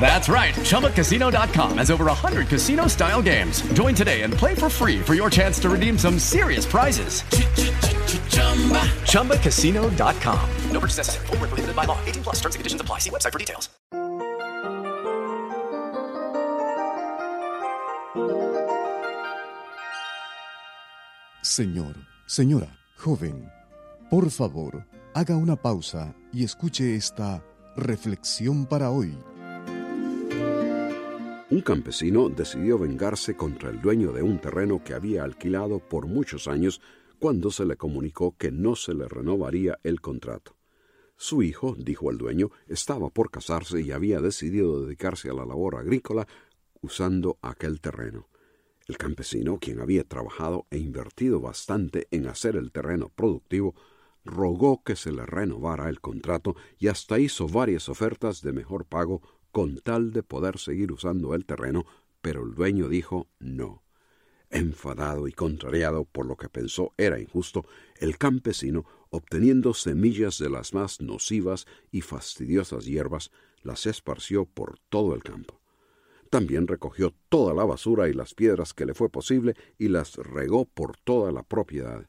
That's right. ChumbaCasino.com has over 100 casino style games. Join today and play for free for your chance to redeem some serious prizes. ChumbaCasino.com. No purchase necessary. Full prohibited by law. 18 plus terms and conditions apply. See website for details. Señor, señora, joven, por favor, haga una pausa y escuche esta reflexión para hoy. Un campesino decidió vengarse contra el dueño de un terreno que había alquilado por muchos años cuando se le comunicó que no se le renovaría el contrato. Su hijo, dijo el dueño, estaba por casarse y había decidido dedicarse a la labor agrícola usando aquel terreno. El campesino, quien había trabajado e invertido bastante en hacer el terreno productivo, rogó que se le renovara el contrato y hasta hizo varias ofertas de mejor pago con tal de poder seguir usando el terreno, pero el dueño dijo no. Enfadado y contrariado por lo que pensó era injusto, el campesino, obteniendo semillas de las más nocivas y fastidiosas hierbas, las esparció por todo el campo. También recogió toda la basura y las piedras que le fue posible y las regó por toda la propiedad.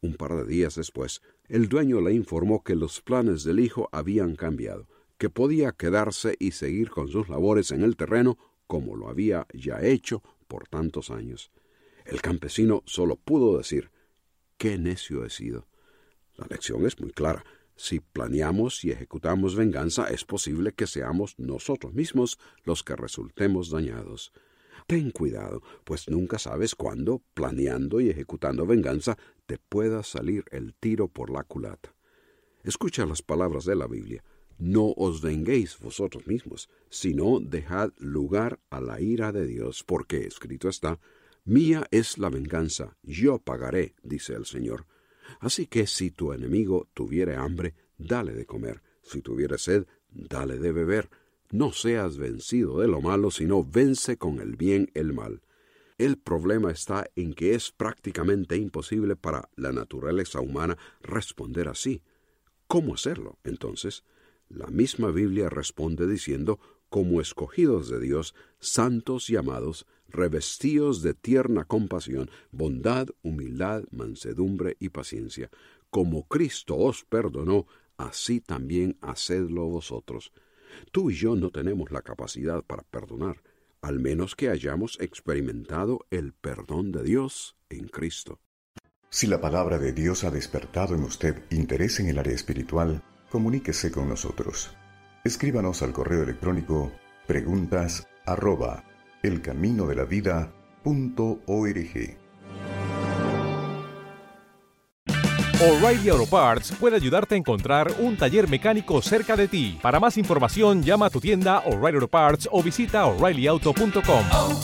Un par de días después, el dueño le informó que los planes del hijo habían cambiado, que podía quedarse y seguir con sus labores en el terreno como lo había ya hecho por tantos años. El campesino solo pudo decir qué necio he sido. La lección es muy clara. Si planeamos y ejecutamos venganza, es posible que seamos nosotros mismos los que resultemos dañados. Ten cuidado, pues nunca sabes cuándo, planeando y ejecutando venganza, te pueda salir el tiro por la culata. Escucha las palabras de la Biblia. No os venguéis vosotros mismos, sino dejad lugar a la ira de Dios, porque escrito está, Mía es la venganza, yo pagaré, dice el Señor. Así que si tu enemigo tuviere hambre, dale de comer, si tuviere sed, dale de beber. No seas vencido de lo malo, sino vence con el bien el mal. El problema está en que es prácticamente imposible para la naturaleza humana responder así. ¿Cómo hacerlo, entonces? La misma Biblia responde diciendo, como escogidos de Dios, santos y amados, revestidos de tierna compasión, bondad, humildad, mansedumbre y paciencia. Como Cristo os perdonó, así también hacedlo vosotros. Tú y yo no tenemos la capacidad para perdonar, al menos que hayamos experimentado el perdón de Dios en Cristo. Si la palabra de Dios ha despertado en usted interés en el área espiritual, comuníquese con nosotros. Escríbanos al correo electrónico preguntas arroba elcaminodelavida.org. O'Reilly Auto Parts puede ayudarte a encontrar un taller mecánico cerca de ti. Para más información, llama a tu tienda O'Reilly Auto Parts o visita oreillyauto.com. Oh,